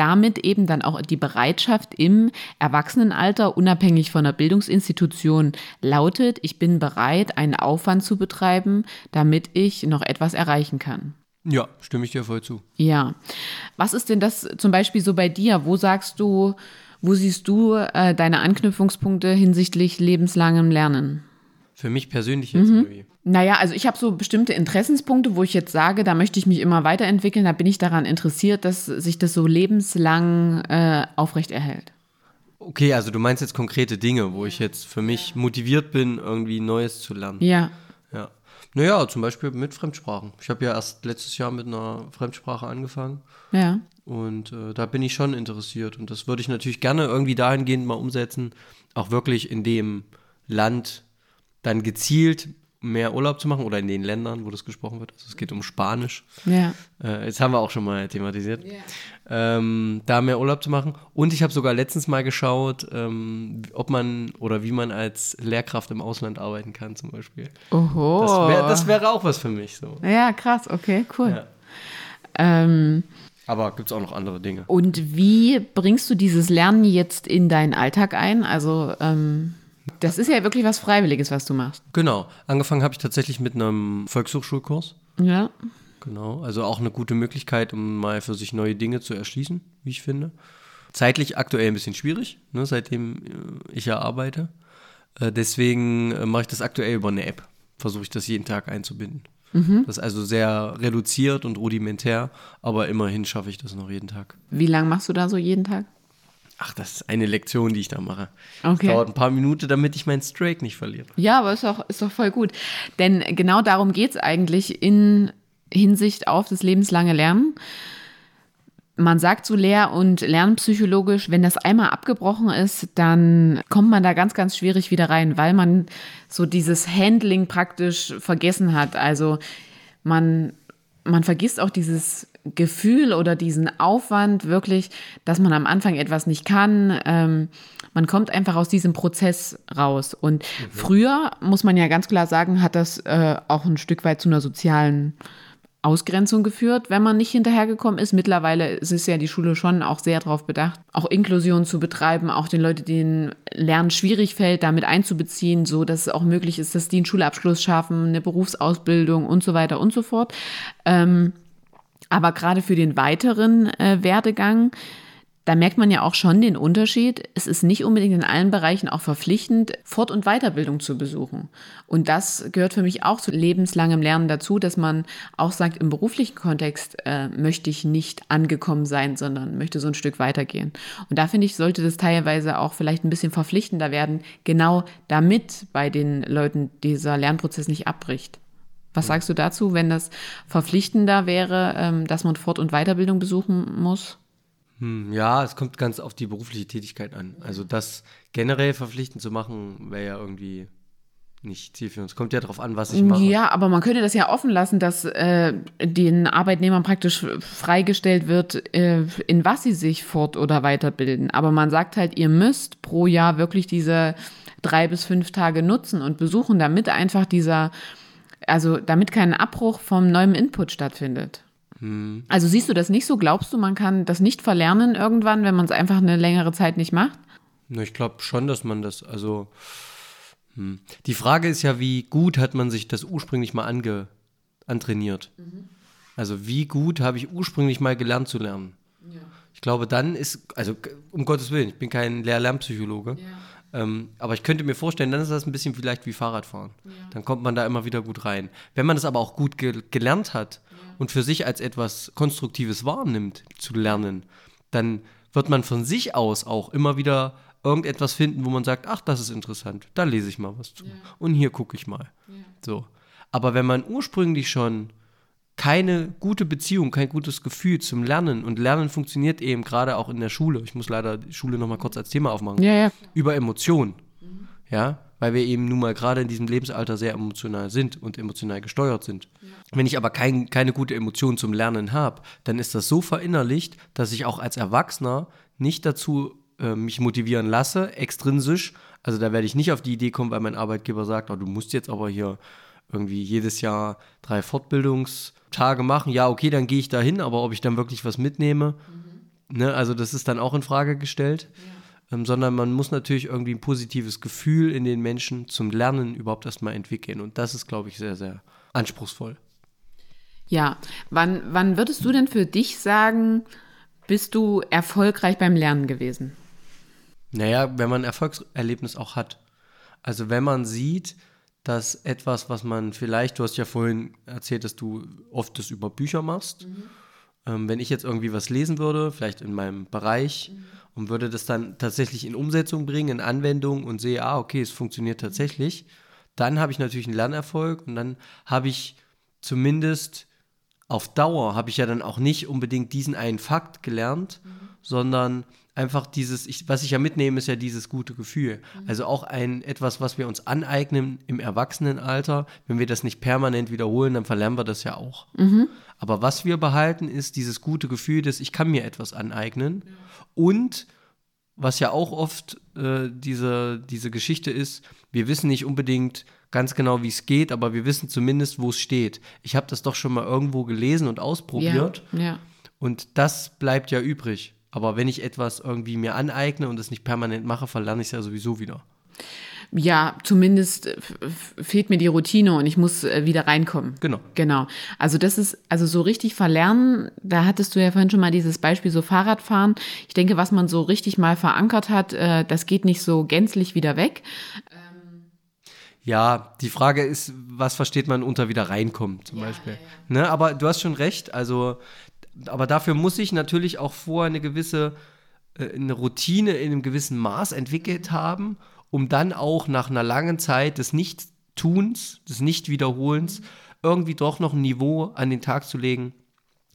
damit eben dann auch die Bereitschaft im Erwachsenenalter, unabhängig von der Bildungsinstitution, lautet, ich bin bereit, einen Aufwand zu betreiben, damit ich noch etwas erreichen kann. Ja, stimme ich dir voll zu. Ja. Was ist denn das zum Beispiel so bei dir? Wo sagst du, wo siehst du äh, deine Anknüpfungspunkte hinsichtlich lebenslangem Lernen? Für mich persönlich jetzt mhm. irgendwie. Naja, also ich habe so bestimmte Interessenspunkte, wo ich jetzt sage, da möchte ich mich immer weiterentwickeln, da bin ich daran interessiert, dass sich das so lebenslang äh, aufrechterhält. Okay, also du meinst jetzt konkrete Dinge, wo ich jetzt für mich motiviert bin, irgendwie Neues zu lernen. Ja. Ja. Naja, zum Beispiel mit Fremdsprachen. Ich habe ja erst letztes Jahr mit einer Fremdsprache angefangen. Ja. Und äh, da bin ich schon interessiert. Und das würde ich natürlich gerne irgendwie dahingehend mal umsetzen, auch wirklich in dem Land dann gezielt mehr Urlaub zu machen oder in den Ländern, wo das gesprochen wird. Also es geht um Spanisch. Ja. Äh, jetzt haben wir auch schon mal thematisiert. Yeah. Ähm, da mehr Urlaub zu machen. Und ich habe sogar letztens mal geschaut, ähm, ob man oder wie man als Lehrkraft im Ausland arbeiten kann, zum Beispiel. Oho. Das, wär, das wäre auch was für mich. So. Ja, krass, okay, cool. Ja. Ähm, aber gibt es auch noch andere Dinge. Und wie bringst du dieses Lernen jetzt in deinen Alltag ein? Also ähm das ist ja wirklich was Freiwilliges, was du machst. Genau. Angefangen habe ich tatsächlich mit einem Volkshochschulkurs. Ja. Genau. Also auch eine gute Möglichkeit, um mal für sich neue Dinge zu erschließen, wie ich finde. Zeitlich aktuell ein bisschen schwierig, ne, seitdem äh, ich ja arbeite. Äh, deswegen äh, mache ich das aktuell über eine App. Versuche ich das jeden Tag einzubinden. Mhm. Das ist also sehr reduziert und rudimentär, aber immerhin schaffe ich das noch jeden Tag. Wie lange machst du da so jeden Tag? Ach, das ist eine Lektion, die ich da mache. Okay. Das dauert ein paar Minuten, damit ich meinen Strike nicht verliere. Ja, aber ist doch, ist doch voll gut. Denn genau darum geht es eigentlich in Hinsicht auf das lebenslange Lernen. Man sagt so lehr- und lernpsychologisch, wenn das einmal abgebrochen ist, dann kommt man da ganz, ganz schwierig wieder rein, weil man so dieses Handling praktisch vergessen hat. Also man, man vergisst auch dieses Gefühl oder diesen Aufwand wirklich, dass man am Anfang etwas nicht kann. Ähm, man kommt einfach aus diesem Prozess raus. Und mhm. früher, muss man ja ganz klar sagen, hat das äh, auch ein Stück weit zu einer sozialen Ausgrenzung geführt, wenn man nicht hinterhergekommen ist. Mittlerweile ist ja die Schule schon auch sehr darauf bedacht, auch Inklusion zu betreiben, auch den Leuten, denen Lernen schwierig fällt, damit einzubeziehen, so dass es auch möglich ist, dass die einen Schulabschluss schaffen, eine Berufsausbildung und so weiter und so fort. Ähm, aber gerade für den weiteren äh, Werdegang, da merkt man ja auch schon den Unterschied. Es ist nicht unbedingt in allen Bereichen auch verpflichtend, Fort- und Weiterbildung zu besuchen. Und das gehört für mich auch zu lebenslangem Lernen dazu, dass man auch sagt, im beruflichen Kontext äh, möchte ich nicht angekommen sein, sondern möchte so ein Stück weitergehen. Und da finde ich, sollte das teilweise auch vielleicht ein bisschen verpflichtender werden, genau damit bei den Leuten dieser Lernprozess nicht abbricht. Was sagst du dazu, wenn das verpflichtender wäre, ähm, dass man Fort- und Weiterbildung besuchen muss? Hm, ja, es kommt ganz auf die berufliche Tätigkeit an. Also das generell verpflichtend zu machen, wäre ja irgendwie nicht zielführend. Es kommt ja darauf an, was ich mache. Ja, aber man könnte das ja offen lassen, dass äh, den Arbeitnehmern praktisch freigestellt wird, äh, in was sie sich fort- oder weiterbilden. Aber man sagt halt, ihr müsst pro Jahr wirklich diese drei bis fünf Tage nutzen und besuchen, damit einfach dieser also damit kein Abbruch vom neuen Input stattfindet. Hm. Also siehst du das nicht so? Glaubst du, man kann das nicht verlernen irgendwann, wenn man es einfach eine längere Zeit nicht macht? Ich glaube schon, dass man das, also hm. die Frage ist ja, wie gut hat man sich das ursprünglich mal ange, antrainiert? Mhm. Also wie gut habe ich ursprünglich mal gelernt zu lernen? Ja. Ich glaube, dann ist, also um Gottes Willen, ich bin kein Lehr-Lernpsychologe. Ja ähm, aber ich könnte mir vorstellen, dann ist das ein bisschen vielleicht wie Fahrradfahren. Ja. Dann kommt man da immer wieder gut rein. Wenn man das aber auch gut ge gelernt hat ja. und für sich als etwas Konstruktives wahrnimmt, zu lernen, dann wird man von sich aus auch immer wieder irgendetwas finden, wo man sagt, ach, das ist interessant, da lese ich mal was zu. Ja. Und hier gucke ich mal. So. Aber wenn man ursprünglich schon keine gute Beziehung, kein gutes Gefühl zum Lernen. Und Lernen funktioniert eben gerade auch in der Schule. Ich muss leider die Schule nochmal kurz als Thema aufmachen. Ja, ja. Über Emotionen. Ja, weil wir eben nun mal gerade in diesem Lebensalter sehr emotional sind und emotional gesteuert sind. Wenn ich aber kein, keine gute Emotion zum Lernen habe, dann ist das so verinnerlicht, dass ich auch als Erwachsener nicht dazu äh, mich motivieren lasse, extrinsisch. Also da werde ich nicht auf die Idee kommen, weil mein Arbeitgeber sagt, oh, du musst jetzt aber hier irgendwie jedes Jahr drei Fortbildungstage machen. Ja, okay, dann gehe ich da hin, aber ob ich dann wirklich was mitnehme, ne, also das ist dann auch in Frage gestellt. Ähm, sondern man muss natürlich irgendwie ein positives Gefühl in den Menschen zum Lernen überhaupt erstmal entwickeln. Und das ist, glaube ich, sehr, sehr anspruchsvoll. Ja, wann, wann würdest du denn für dich sagen, bist du erfolgreich beim Lernen gewesen? Naja, wenn man ein Erfolgserlebnis auch hat. Also wenn man sieht, dass etwas, was man vielleicht, du hast ja vorhin erzählt, dass du oft das über Bücher machst. Ähm, wenn ich jetzt irgendwie was lesen würde, vielleicht in meinem Bereich, und würde das dann tatsächlich in Umsetzung bringen, in Anwendung und sehe, ah, okay, es funktioniert tatsächlich, dann habe ich natürlich einen Lernerfolg und dann habe ich zumindest auf Dauer, habe ich ja dann auch nicht unbedingt diesen einen Fakt gelernt, sondern einfach dieses, ich, was ich ja mitnehme, ist ja dieses gute Gefühl. Also auch ein etwas, was wir uns aneignen im Erwachsenenalter. Wenn wir das nicht permanent wiederholen, dann verlernen wir das ja auch. Aber was wir behalten, ist dieses gute Gefühl, dass ich kann mir etwas aneignen. Und was ja auch oft äh, diese, diese Geschichte ist, wir wissen nicht unbedingt ganz genau, wie es geht, aber wir wissen zumindest, wo es steht. Ich habe das doch schon mal irgendwo gelesen und ausprobiert. Ja, ja. Und das bleibt ja übrig. Aber wenn ich etwas irgendwie mir aneigne und es nicht permanent mache, verlerne ich es ja sowieso wieder. Ja, zumindest äh, fehlt mir die Routine und ich muss äh, wieder reinkommen. Genau. Genau. Also das ist, also so richtig verlernen, da hattest du ja vorhin schon mal dieses Beispiel so Fahrradfahren. Ich denke, was man so richtig mal verankert hat, äh, das geht nicht so gänzlich wieder weg. Ja, die Frage ist, was versteht man unter wieder reinkommen zum Beispiel. Ne, aber du hast schon recht, also, aber dafür muss ich natürlich auch vorher eine gewisse, äh, eine Routine in einem gewissen Maß entwickelt haben, um dann auch nach einer langen Zeit des Nichttuns, des Nichtwiederholens, irgendwie doch noch ein Niveau an den Tag zu legen,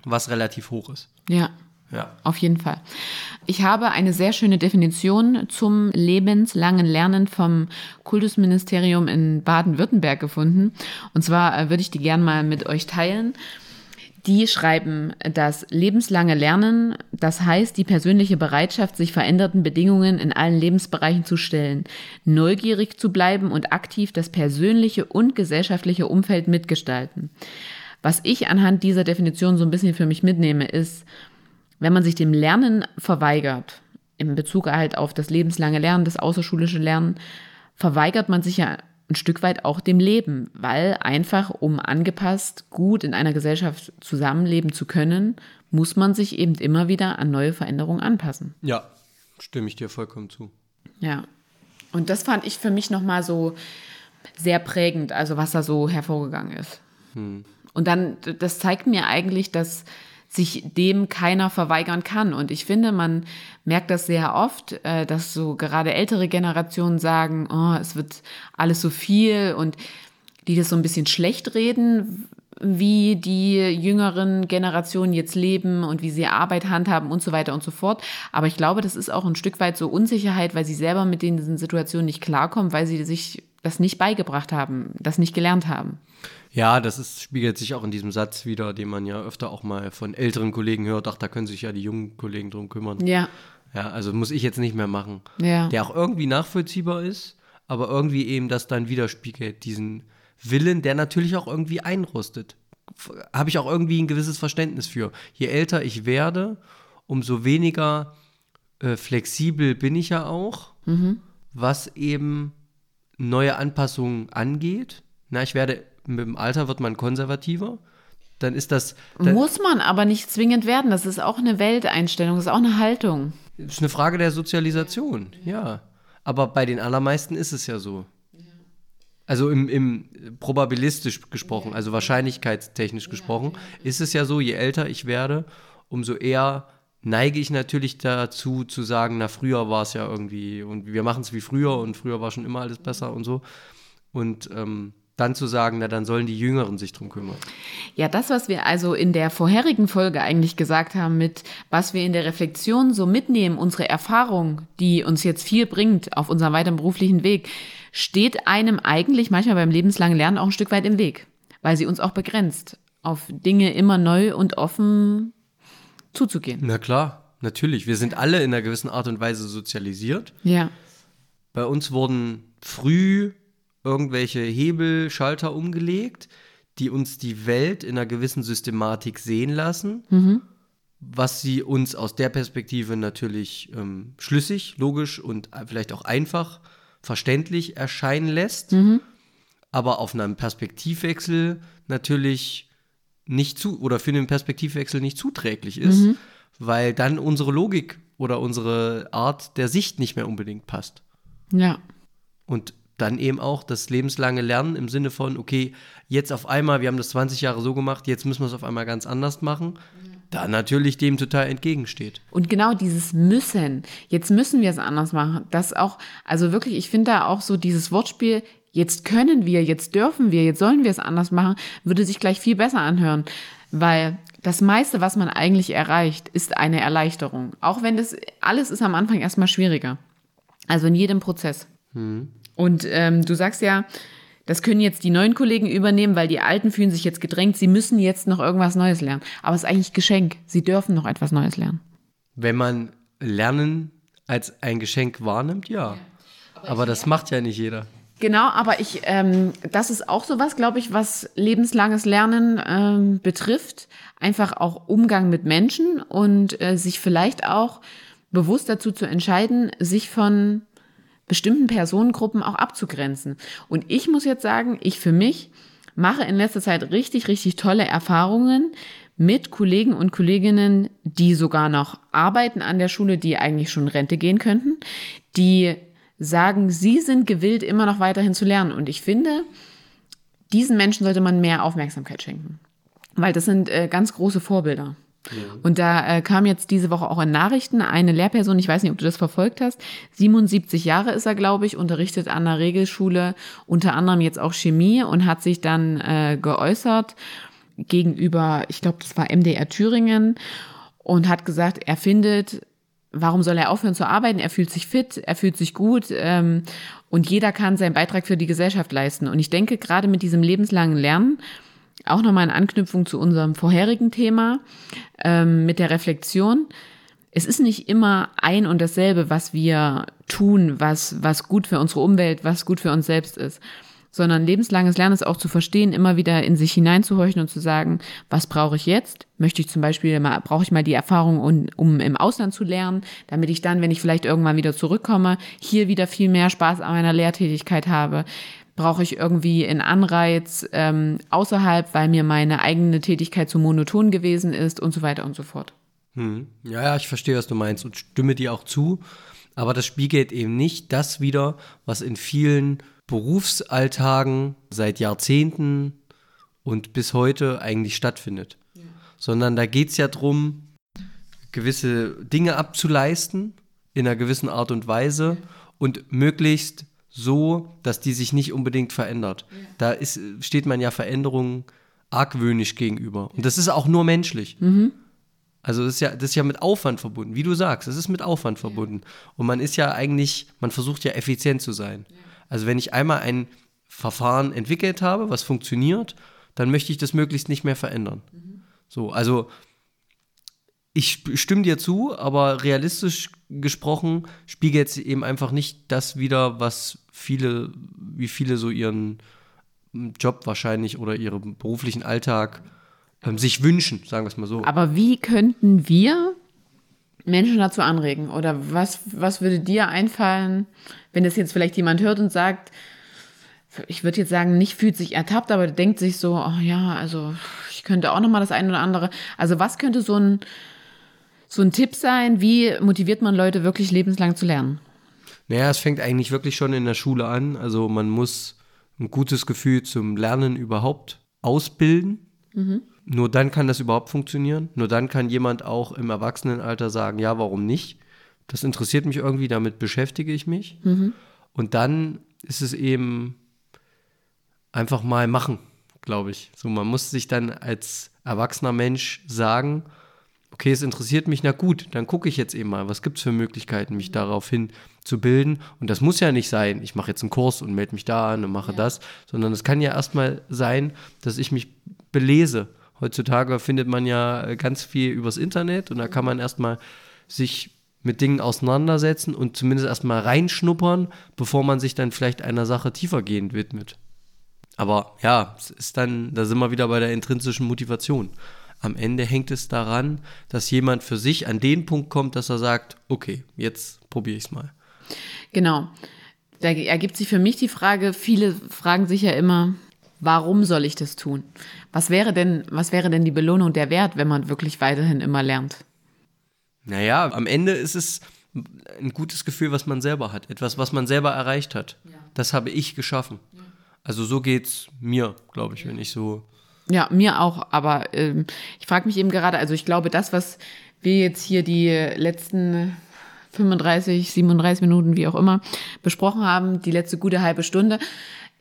was relativ hoch ist. Ja. Ja. Auf jeden Fall. Ich habe eine sehr schöne Definition zum lebenslangen Lernen vom Kultusministerium in Baden-Württemberg gefunden. Und zwar äh, würde ich die gern mal mit euch teilen. Die schreiben, das lebenslange Lernen, das heißt die persönliche Bereitschaft, sich veränderten Bedingungen in allen Lebensbereichen zu stellen, neugierig zu bleiben und aktiv das persönliche und gesellschaftliche Umfeld mitgestalten. Was ich anhand dieser Definition so ein bisschen für mich mitnehme, ist, wenn man sich dem Lernen verweigert, in Bezug halt auf das lebenslange Lernen, das außerschulische Lernen, verweigert man sich ja ein Stück weit auch dem Leben, weil einfach, um angepasst gut in einer Gesellschaft zusammenleben zu können, muss man sich eben immer wieder an neue Veränderungen anpassen. Ja, stimme ich dir vollkommen zu. Ja. Und das fand ich für mich nochmal so sehr prägend, also was da so hervorgegangen ist. Und dann, das zeigt mir eigentlich, dass sich dem keiner verweigern kann. Und ich finde, man merkt das sehr oft, äh, dass so gerade ältere Generationen sagen, oh, es wird alles so viel und die das so ein bisschen schlecht reden, wie die jüngeren Generationen jetzt leben und wie sie Arbeit handhaben und so weiter und so fort. Aber ich glaube, das ist auch ein Stück weit so Unsicherheit, weil sie selber mit diesen Situationen nicht klarkommen, weil sie sich das nicht beigebracht haben, das nicht gelernt haben. Ja, das ist, spiegelt sich auch in diesem Satz wieder, den man ja öfter auch mal von älteren Kollegen hört. Ach, da können sich ja die jungen Kollegen drum kümmern. Ja, Ja, also muss ich jetzt nicht mehr machen. Ja. Der auch irgendwie nachvollziehbar ist, aber irgendwie eben das dann widerspiegelt, diesen Willen, der natürlich auch irgendwie einrostet. Habe ich auch irgendwie ein gewisses Verständnis für. Je älter ich werde, umso weniger äh, flexibel bin ich ja auch, was eben neue Anpassungen angeht. Na, ich werde, mit dem Alter wird man konservativer. Dann ist das, dann, Muss man aber nicht zwingend werden. Das ist auch eine Welteinstellung, das ist auch eine Haltung. ist eine Frage der Sozialisation, ja. Aber bei den allermeisten ist es ja so. Also im, im probabilistisch gesprochen, also wahrscheinlichkeitstechnisch gesprochen, ist es ja so, je älter ich werde, umso eher neige ich natürlich dazu zu sagen, na früher war es ja irgendwie und wir machen es wie früher und früher war schon immer alles besser und so. Und ähm, dann zu sagen, na dann sollen die Jüngeren sich drum kümmern. Ja, das, was wir also in der vorherigen Folge eigentlich gesagt haben, mit was wir in der Reflexion so mitnehmen, unsere Erfahrung, die uns jetzt viel bringt auf unserem weiteren beruflichen Weg, steht einem eigentlich manchmal beim lebenslangen Lernen auch ein Stück weit im Weg, weil sie uns auch begrenzt, auf Dinge immer neu und offen zuzugehen. Na klar, natürlich. Wir sind alle in einer gewissen Art und Weise sozialisiert. Ja. Bei uns wurden früh irgendwelche Hebelschalter umgelegt, die uns die Welt in einer gewissen Systematik sehen lassen, Mhm. was sie uns aus der Perspektive natürlich ähm, schlüssig, logisch und vielleicht auch einfach verständlich erscheinen lässt, Mhm. aber auf einem Perspektivwechsel natürlich nicht zu oder für einen Perspektivwechsel nicht zuträglich ist, Mhm. weil dann unsere Logik oder unsere Art der Sicht nicht mehr unbedingt passt. Ja. Und dann eben auch das lebenslange Lernen im Sinne von, okay, jetzt auf einmal, wir haben das 20 Jahre so gemacht, jetzt müssen wir es auf einmal ganz anders machen, da natürlich dem total entgegensteht. Und genau dieses Müssen, jetzt müssen wir es anders machen, das auch, also wirklich, ich finde da auch so dieses Wortspiel, jetzt können wir, jetzt dürfen wir, jetzt sollen wir es anders machen, würde sich gleich viel besser anhören, weil das meiste, was man eigentlich erreicht, ist eine Erleichterung. Auch wenn das alles ist am Anfang erstmal schwieriger. Also in jedem Prozess. Und ähm, du sagst ja, das können jetzt die neuen Kollegen übernehmen, weil die Alten fühlen sich jetzt gedrängt, sie müssen jetzt noch irgendwas Neues lernen. Aber es ist eigentlich Geschenk. Sie dürfen noch etwas Neues lernen. Wenn man Lernen als ein Geschenk wahrnimmt, ja. Aber das macht ja nicht jeder. Genau, aber ich, ähm, das ist auch sowas, glaube ich, was lebenslanges Lernen ähm, betrifft. Einfach auch Umgang mit Menschen und äh, sich vielleicht auch bewusst dazu zu entscheiden, sich von bestimmten Personengruppen auch abzugrenzen. Und ich muss jetzt sagen, ich für mich mache in letzter Zeit richtig, richtig tolle Erfahrungen mit Kollegen und Kolleginnen, die sogar noch arbeiten an der Schule, die eigentlich schon Rente gehen könnten, die sagen, sie sind gewillt, immer noch weiterhin zu lernen. Und ich finde, diesen Menschen sollte man mehr Aufmerksamkeit schenken. Weil das sind äh, ganz große Vorbilder. Und da äh, kam jetzt diese Woche auch in Nachrichten eine Lehrperson, ich weiß nicht, ob du das verfolgt hast, 77 Jahre ist er, glaube ich, unterrichtet an der Regelschule, unter anderem jetzt auch Chemie und hat sich dann äh, geäußert gegenüber, ich glaube, das war MDR Thüringen und hat gesagt, er findet, warum soll er aufhören zu arbeiten? Er fühlt sich fit, er fühlt sich gut ähm, und jeder kann seinen Beitrag für die Gesellschaft leisten. Und ich denke, gerade mit diesem lebenslangen Lernen, auch nochmal in Anknüpfung zu unserem vorherigen Thema ähm, mit der Reflexion. Es ist nicht immer ein und dasselbe, was wir tun, was, was gut für unsere Umwelt, was gut für uns selbst ist, sondern lebenslanges Lernen ist auch zu verstehen, immer wieder in sich hineinzuhorchen und zu sagen, was brauche ich jetzt? Möchte ich zum Beispiel mal, brauche ich mal die Erfahrung, um, um im Ausland zu lernen, damit ich dann, wenn ich vielleicht irgendwann wieder zurückkomme, hier wieder viel mehr Spaß an meiner Lehrtätigkeit habe brauche ich irgendwie einen Anreiz ähm, außerhalb, weil mir meine eigene Tätigkeit zu monoton gewesen ist und so weiter und so fort. Hm. Ja, ja, ich verstehe, was du meinst und stimme dir auch zu. Aber das spiegelt eben nicht das wider, was in vielen Berufsalltagen seit Jahrzehnten und bis heute eigentlich stattfindet. Ja. Sondern da geht es ja darum, gewisse Dinge abzuleisten in einer gewissen Art und Weise ja. und möglichst so, dass die sich nicht unbedingt verändert. Ja. Da ist, steht man ja Veränderungen argwöhnisch gegenüber. Und das ist auch nur menschlich. Mhm. Also das ist, ja, das ist ja mit Aufwand verbunden, wie du sagst, das ist mit Aufwand verbunden. Und man ist ja eigentlich, man versucht ja effizient zu sein. Also wenn ich einmal ein Verfahren entwickelt habe, was funktioniert, dann möchte ich das möglichst nicht mehr verändern. Mhm. So, also ich stimme dir zu, aber realistisch gesprochen spiegelt es eben einfach nicht das wieder, was viele, wie viele so ihren Job wahrscheinlich oder ihren beruflichen Alltag ähm, sich wünschen, sagen wir es mal so. Aber wie könnten wir Menschen dazu anregen? Oder was, was würde dir einfallen, wenn das jetzt vielleicht jemand hört und sagt, ich würde jetzt sagen, nicht fühlt sich ertappt, aber denkt sich so, oh ja, also ich könnte auch noch mal das eine oder andere. Also was könnte so ein so ein Tipp sein, wie motiviert man Leute wirklich lebenslang zu lernen? Naja, es fängt eigentlich wirklich schon in der Schule an. Also man muss ein gutes Gefühl zum Lernen überhaupt ausbilden. Mhm. Nur dann kann das überhaupt funktionieren. Nur dann kann jemand auch im Erwachsenenalter sagen, ja, warum nicht? Das interessiert mich irgendwie, damit beschäftige ich mich. Mhm. Und dann ist es eben einfach mal machen, glaube ich. So, man muss sich dann als erwachsener Mensch sagen, okay, es interessiert mich, na gut, dann gucke ich jetzt eben mal, was gibt es für Möglichkeiten, mich daraufhin zu bilden. Und das muss ja nicht sein, ich mache jetzt einen Kurs und melde mich da an und mache ja. das, sondern es kann ja erstmal sein, dass ich mich belese. Heutzutage findet man ja ganz viel übers Internet und da kann man erstmal sich mit Dingen auseinandersetzen und zumindest erstmal reinschnuppern, bevor man sich dann vielleicht einer Sache tiefergehend widmet. Aber ja, es ist dann, da sind wir wieder bei der intrinsischen Motivation. Am Ende hängt es daran, dass jemand für sich an den Punkt kommt, dass er sagt, okay, jetzt probiere ich es mal. Genau. Da ergibt sich für mich die Frage, viele fragen sich ja immer, warum soll ich das tun? Was wäre denn, was wäre denn die Belohnung der Wert, wenn man wirklich weiterhin immer lernt? Naja, am Ende ist es ein gutes Gefühl, was man selber hat. Etwas, was man selber erreicht hat. Ja. Das habe ich geschaffen. Ja. Also so geht es mir, glaube ich, ja. wenn ich so. Ja, mir auch. Aber ähm, ich frage mich eben gerade, also ich glaube, das, was wir jetzt hier die letzten 35, 37 Minuten, wie auch immer, besprochen haben, die letzte gute halbe Stunde,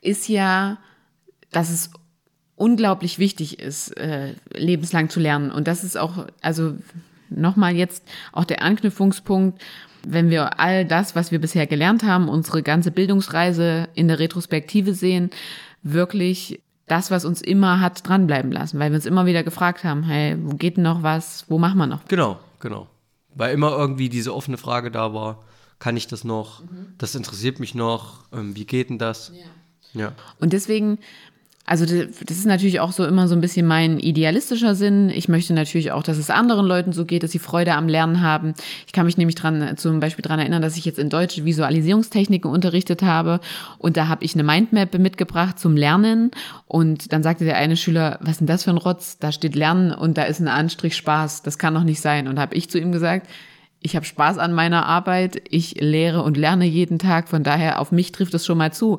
ist ja, dass es unglaublich wichtig ist, äh, lebenslang zu lernen. Und das ist auch, also nochmal jetzt auch der Anknüpfungspunkt, wenn wir all das, was wir bisher gelernt haben, unsere ganze Bildungsreise in der Retrospektive sehen, wirklich das, was uns immer hat dranbleiben lassen, weil wir uns immer wieder gefragt haben, hey, wo geht denn noch was, wo machen wir noch? Genau, genau. Weil immer irgendwie diese offene Frage da war, kann ich das noch, mhm. das interessiert mich noch, ähm, wie geht denn das? Ja. ja. Und deswegen also das ist natürlich auch so immer so ein bisschen mein idealistischer Sinn. Ich möchte natürlich auch, dass es anderen Leuten so geht, dass sie Freude am Lernen haben. Ich kann mich nämlich dran, zum Beispiel dran erinnern, dass ich jetzt in Deutsch Visualisierungstechniken unterrichtet habe und da habe ich eine Mindmap mitgebracht zum Lernen und dann sagte der eine Schüler, was ist denn das für ein Rotz? Da steht Lernen und da ist ein Anstrich Spaß. Das kann doch nicht sein. Und habe ich zu ihm gesagt, ich habe Spaß an meiner Arbeit, ich lehre und lerne jeden Tag, von daher auf mich trifft es schon mal zu.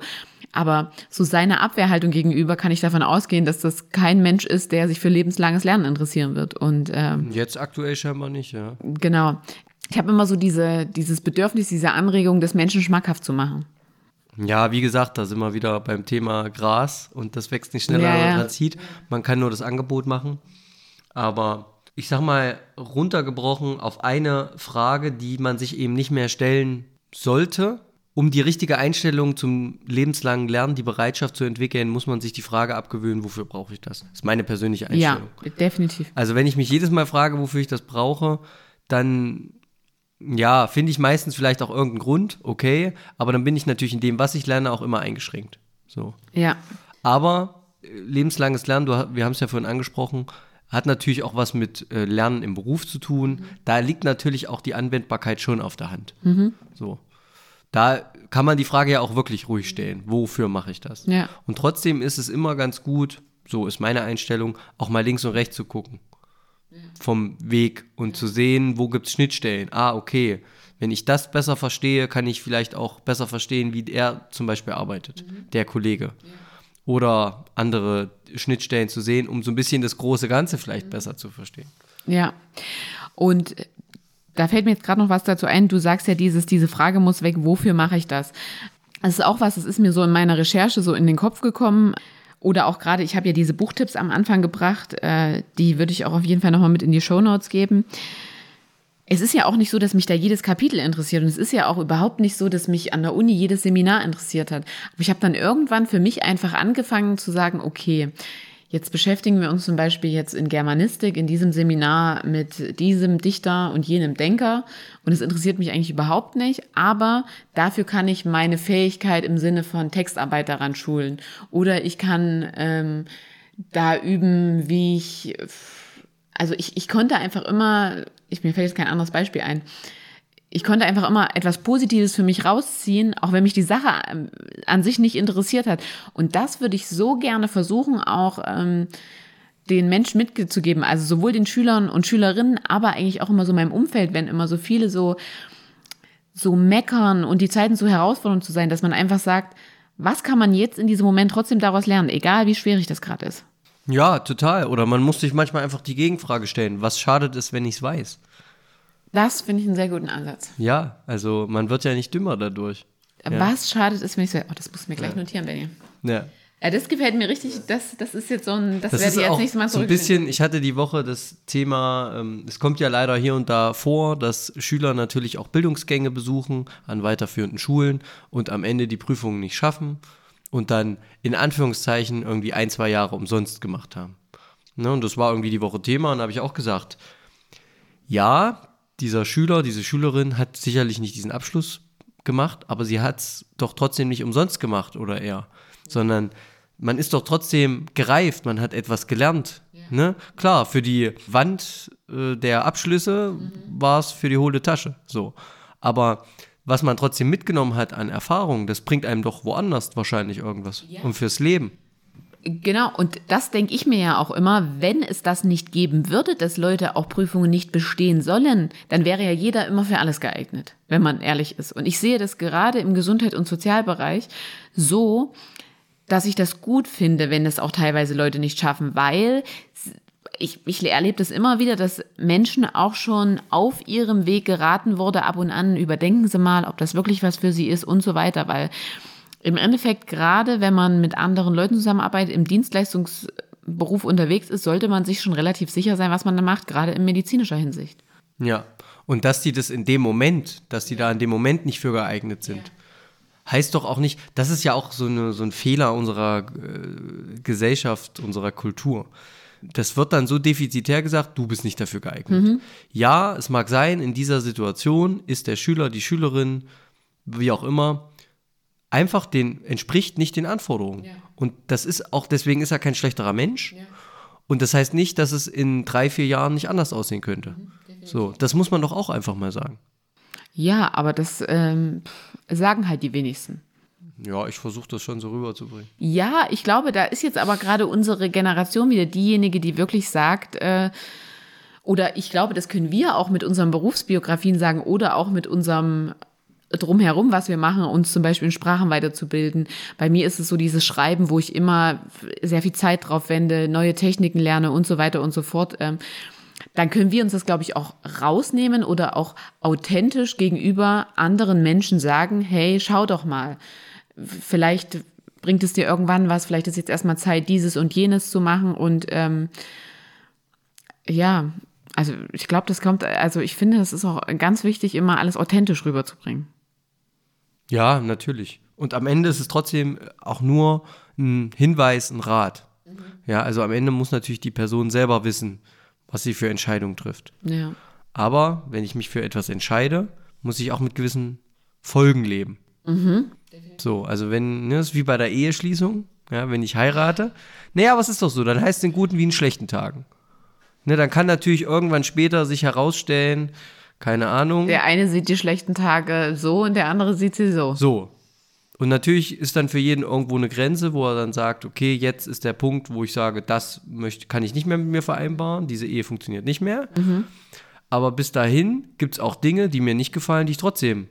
Aber so seine Abwehrhaltung gegenüber kann ich davon ausgehen, dass das kein Mensch ist, der sich für lebenslanges Lernen interessieren wird. Und ähm, jetzt aktuell scheinbar nicht, ja. Genau. Ich habe immer so diese, dieses Bedürfnis, diese Anregung, das Menschen schmackhaft zu machen. Ja, wie gesagt, da sind wir wieder beim Thema Gras und das wächst nicht schneller, ja, ja. als zieht. Man kann nur das Angebot machen. Aber ich sag mal, runtergebrochen auf eine Frage, die man sich eben nicht mehr stellen sollte, um die richtige Einstellung zum lebenslangen Lernen, die Bereitschaft zu entwickeln, muss man sich die Frage abgewöhnen, wofür brauche ich das? Das ist meine persönliche Einstellung. Ja, definitiv. Also wenn ich mich jedes Mal frage, wofür ich das brauche, dann ja, finde ich meistens vielleicht auch irgendeinen Grund, okay, aber dann bin ich natürlich in dem, was ich lerne, auch immer eingeschränkt. So. Ja. Aber äh, lebenslanges Lernen, du, wir haben es ja vorhin angesprochen, hat natürlich auch was mit äh, Lernen im Beruf zu tun. Mhm. Da liegt natürlich auch die Anwendbarkeit schon auf der Hand. Mhm. So da kann man die Frage ja auch wirklich ruhig stellen. Wofür mache ich das? Ja. Und trotzdem ist es immer ganz gut, so ist meine Einstellung, auch mal links und rechts zu gucken. Vom Weg und ja. zu sehen, wo gibt es Schnittstellen. Ah, okay. Wenn ich das besser verstehe, kann ich vielleicht auch besser verstehen, wie er zum Beispiel arbeitet, mhm. der Kollege. Ja. Oder andere Schnittstellen zu sehen, um so ein bisschen das große Ganze vielleicht mhm. besser zu verstehen. Ja. Und da fällt mir jetzt gerade noch was dazu ein. Du sagst ja dieses, diese Frage muss weg, wofür mache ich das? Das ist auch was, das ist mir so in meiner Recherche so in den Kopf gekommen. Oder auch gerade, ich habe ja diese Buchtipps am Anfang gebracht, äh, die würde ich auch auf jeden Fall nochmal mit in die Show Notes geben. Es ist ja auch nicht so, dass mich da jedes Kapitel interessiert und es ist ja auch überhaupt nicht so, dass mich an der Uni jedes Seminar interessiert hat. Aber ich habe dann irgendwann für mich einfach angefangen zu sagen, okay, Jetzt beschäftigen wir uns zum Beispiel jetzt in Germanistik in diesem Seminar mit diesem Dichter und jenem Denker. Und es interessiert mich eigentlich überhaupt nicht, aber dafür kann ich meine Fähigkeit im Sinne von Textarbeit daran schulen. Oder ich kann ähm, da üben, wie ich, also ich, ich konnte einfach immer, ich, mir fällt jetzt kein anderes Beispiel ein, ich konnte einfach immer etwas Positives für mich rausziehen, auch wenn mich die Sache ähm, an sich nicht interessiert hat. Und das würde ich so gerne versuchen, auch ähm, den Menschen mitzugeben. Also sowohl den Schülern und Schülerinnen, aber eigentlich auch immer so meinem Umfeld, wenn immer so viele so, so meckern und die Zeiten so herausfordernd zu sein, dass man einfach sagt, was kann man jetzt in diesem Moment trotzdem daraus lernen, egal wie schwierig das gerade ist. Ja, total. Oder man muss sich manchmal einfach die Gegenfrage stellen. Was schadet es, wenn ich es weiß? Das finde ich einen sehr guten Ansatz. Ja, also man wird ja nicht dümmer dadurch. Ja. Was schadet es, wenn ich so, oh, das muss mir gleich ja. notieren, Benny. Ja. Ja, das gefällt mir richtig. Das, das ist jetzt so ein, das, Das werde ich jetzt auch nächstes Mal so ein bisschen, ich hatte die Woche das Thema, ähm, es kommt ja leider hier und da vor, dass Schüler natürlich auch Bildungsgänge besuchen an weiterführenden Schulen und am Ende die Prüfungen nicht schaffen und dann in Anführungszeichen irgendwie ein, zwei Jahre umsonst gemacht haben. Ne, und das war irgendwie die Woche Thema und da habe ich auch gesagt, ja, dieser Schüler, diese Schülerin hat sicherlich nicht diesen Abschluss gemacht, aber sie hat es doch trotzdem nicht umsonst gemacht oder er, sondern man ist doch trotzdem gereift, man hat etwas gelernt. Ne? Klar, für die Wand äh, der Abschlüsse war es für die hohle Tasche. So. Aber was man trotzdem mitgenommen hat an Erfahrung, das bringt einem doch woanders wahrscheinlich irgendwas. Und fürs Leben. Genau, und das denke ich mir ja auch immer, wenn es das nicht geben würde, dass Leute auch Prüfungen nicht bestehen sollen, dann wäre ja jeder immer für alles geeignet, wenn man ehrlich ist. Und ich sehe das gerade im Gesundheit- und Sozialbereich so, dass ich das gut finde, wenn es auch teilweise Leute nicht schaffen, weil ich, ich erlebe das immer wieder, dass Menschen auch schon auf ihrem Weg geraten wurde, ab und an überdenken sie mal, ob das wirklich was für sie ist und so weiter, weil im Endeffekt, gerade wenn man mit anderen Leuten zusammenarbeitet, im Dienstleistungsberuf unterwegs ist, sollte man sich schon relativ sicher sein, was man da macht, gerade in medizinischer Hinsicht. Ja. Und dass die das in dem Moment, dass die da in dem Moment nicht für geeignet sind, heißt doch auch nicht, das ist ja auch so, eine, so ein Fehler unserer äh, Gesellschaft, unserer Kultur. Das wird dann so defizitär gesagt, du bist nicht dafür geeignet. Ja, es mag sein, in dieser Situation ist der Schüler, die Schülerin, wie auch immer, einfach den, entspricht nicht den Anforderungen. Ja. Und das ist auch, deswegen ist er kein schlechterer Mensch. Und das heißt nicht, dass es in drei, vier Jahren nicht anders aussehen könnte. So, das muss man doch auch einfach mal sagen. Ja, aber das ähm, sagen halt die wenigsten. Ja, ich versuche das schon so rüberzubringen. Ja, ich glaube, da ist jetzt aber gerade unsere Generation wieder diejenige, die wirklich sagt, äh, oder ich glaube, das können wir auch mit unseren Berufsbiografien sagen oder auch mit unserem drumherum, was wir machen, uns zum Beispiel in Sprachen weiterzubilden. Bei mir ist es so dieses Schreiben, wo ich immer sehr viel Zeit drauf wende, neue Techniken lerne und so weiter und so fort. Ähm, dann können wir uns das, glaube ich, auch rausnehmen oder auch authentisch gegenüber anderen Menschen sagen, hey, schau doch mal, vielleicht bringt es dir irgendwann was, vielleicht ist jetzt erstmal Zeit, dieses und jenes zu machen und ähm, ja, also ich glaube, das kommt, also ich finde, das ist auch ganz wichtig, immer alles authentisch rüberzubringen. Ja, natürlich. Und am Ende ist es trotzdem auch nur ein Hinweis, ein Rat. Ja, also am Ende muss natürlich die Person selber wissen, was sie für Entscheidungen trifft. Ja. Aber wenn ich mich für etwas entscheide, muss ich auch mit gewissen Folgen leben. So, also wenn, ne, das ist wie bei der Eheschließung, ja, wenn ich heirate. Naja, es ist doch so, dann heißt es in guten wie in schlechten Tagen. Ne, dann kann natürlich irgendwann später sich herausstellen, keine Ahnung. Der eine sieht die schlechten Tage so und der andere sieht sie so. So. Und natürlich ist dann für jeden irgendwo eine Grenze, wo er dann sagt, okay, jetzt ist der Punkt, wo ich sage, das möchte, kann ich nicht mehr mit mir vereinbaren, diese Ehe funktioniert nicht mehr. Aber bis dahin gibt es auch Dinge, die mir nicht gefallen, die ich trotzdem,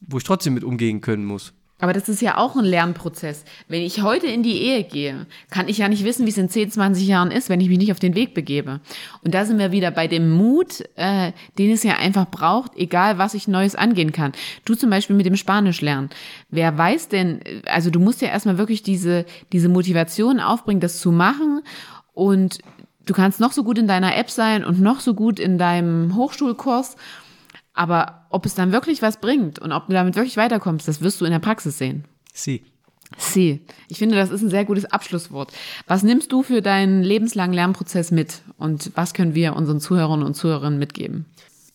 wo ich trotzdem mit umgehen können muss. Aber das ist ja auch ein Lernprozess. Wenn ich heute in die Ehe gehe, kann ich ja nicht wissen, wie es in 10, 20 Jahren ist, wenn ich mich nicht auf den Weg begebe. Und da sind wir wieder bei dem Mut, äh, den es ja einfach braucht, egal was ich Neues angehen kann. Du zum Beispiel mit dem Spanisch lernen. Wer weiß denn, also du musst ja erstmal wirklich diese, diese Motivation aufbringen, das zu machen. Und du kannst noch so gut in deiner App sein und noch so gut in deinem Hochschulkurs. Aber ob es dann wirklich was bringt und ob du damit wirklich weiterkommst, das wirst du in der Praxis sehen. Sie. Sie. Ich finde, das ist ein sehr gutes Abschlusswort. Was nimmst du für deinen lebenslangen Lernprozess mit und was können wir unseren Zuhörern und Zuhörerinnen mitgeben?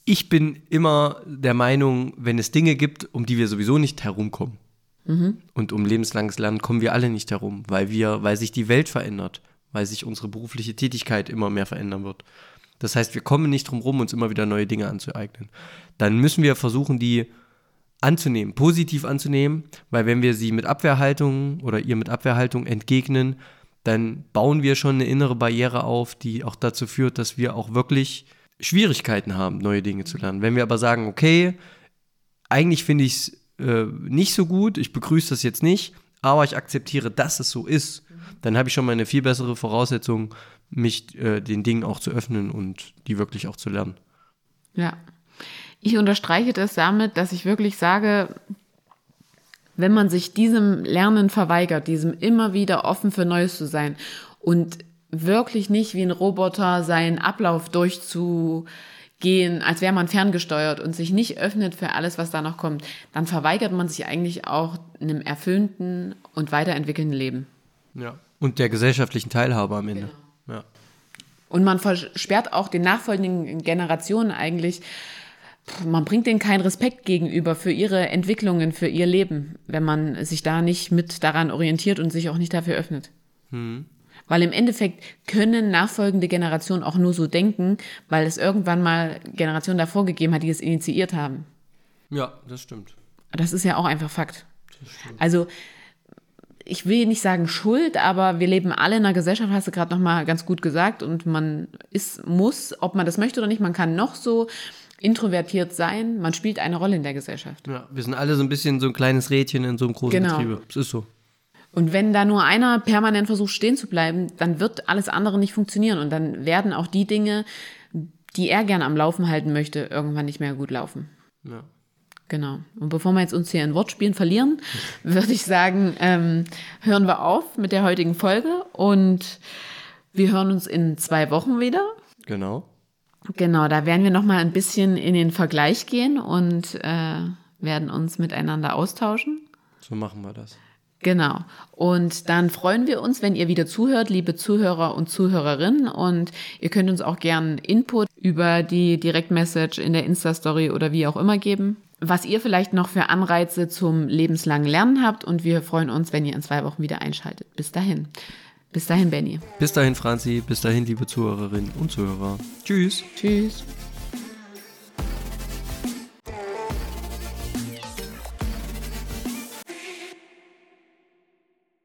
Ich bin immer der Meinung, wenn es Dinge gibt, um die wir sowieso nicht herumkommen. Und um lebenslanges Lernen kommen wir alle nicht herum, weil wir, weil sich die Welt verändert, weil sich unsere berufliche Tätigkeit immer mehr verändern wird. Das heißt, wir kommen nicht drum rum, uns immer wieder neue Dinge anzueignen. Dann müssen wir versuchen, die anzunehmen, positiv anzunehmen, weil wenn wir sie mit Abwehrhaltung oder ihr mit Abwehrhaltung entgegnen, dann bauen wir schon eine innere Barriere auf, die auch dazu führt, dass wir auch wirklich Schwierigkeiten haben, neue Dinge zu lernen. Wenn wir aber sagen, okay, eigentlich finde ich es äh, nicht so gut, ich begrüße das jetzt nicht, aber ich akzeptiere, dass es so ist, dann habe ich schon mal eine viel bessere Voraussetzung, mich äh, den Dingen auch zu öffnen und die wirklich auch zu lernen. Ja. Ich unterstreiche das damit, dass ich wirklich sage, Wenn man sich diesem Lernen verweigert, diesem immer wieder offen für Neues zu sein und wirklich nicht wie ein Roboter seinen Ablauf durchzugehen, als wäre man ferngesteuert und sich nicht öffnet für alles, was da noch kommt, dann verweigert man sich eigentlich auch einem erfüllten und weiterentwickelnden Leben. Ja. Und der gesellschaftlichen Teilhabe am Ende. Genau. Ja. Und man versperrt auch den nachfolgenden Generationen eigentlich, man bringt denen keinen Respekt gegenüber für ihre Entwicklungen, für ihr Leben, wenn man sich da nicht mit daran orientiert und sich auch nicht dafür öffnet. Hm. Weil im Endeffekt können nachfolgende Generationen auch nur so denken, weil es irgendwann mal Generationen davor gegeben hat, die es initiiert haben. Ja, das stimmt. Das ist ja auch einfach Fakt. Also ich will nicht sagen Schuld, aber wir leben alle in einer Gesellschaft, hast du gerade noch mal ganz gut gesagt, und man ist muss, ob man das möchte oder nicht, man kann noch so introvertiert sein, man spielt eine Rolle in der Gesellschaft. Ja, wir sind alle so ein bisschen so ein kleines Rädchen in so einem großen genau. Betriebe. Es ist so. Und wenn da nur einer permanent versucht stehen zu bleiben, dann wird alles andere nicht funktionieren und dann werden auch die Dinge, die er gerne am Laufen halten möchte, irgendwann nicht mehr gut laufen. Ja. Genau. Und bevor wir jetzt uns hier in Wortspielen verlieren, *laughs* würde ich sagen, ähm, hören wir auf mit der heutigen Folge und wir hören uns in zwei Wochen wieder. Genau. Genau, da werden wir noch mal ein bisschen in den Vergleich gehen und äh, werden uns miteinander austauschen. So machen wir das. Genau. Und dann freuen wir uns, wenn ihr wieder zuhört, liebe Zuhörer und Zuhörerinnen. Und ihr könnt uns auch gern Input über die Direktmessage in der Insta-Story oder wie auch immer geben was ihr vielleicht noch für Anreize zum lebenslangen Lernen habt. Und wir freuen uns, wenn ihr in zwei Wochen wieder einschaltet. Bis dahin. Bis dahin, Benny. Bis dahin, Franzi. Bis dahin, liebe Zuhörerinnen und Zuhörer. Tschüss. Tschüss.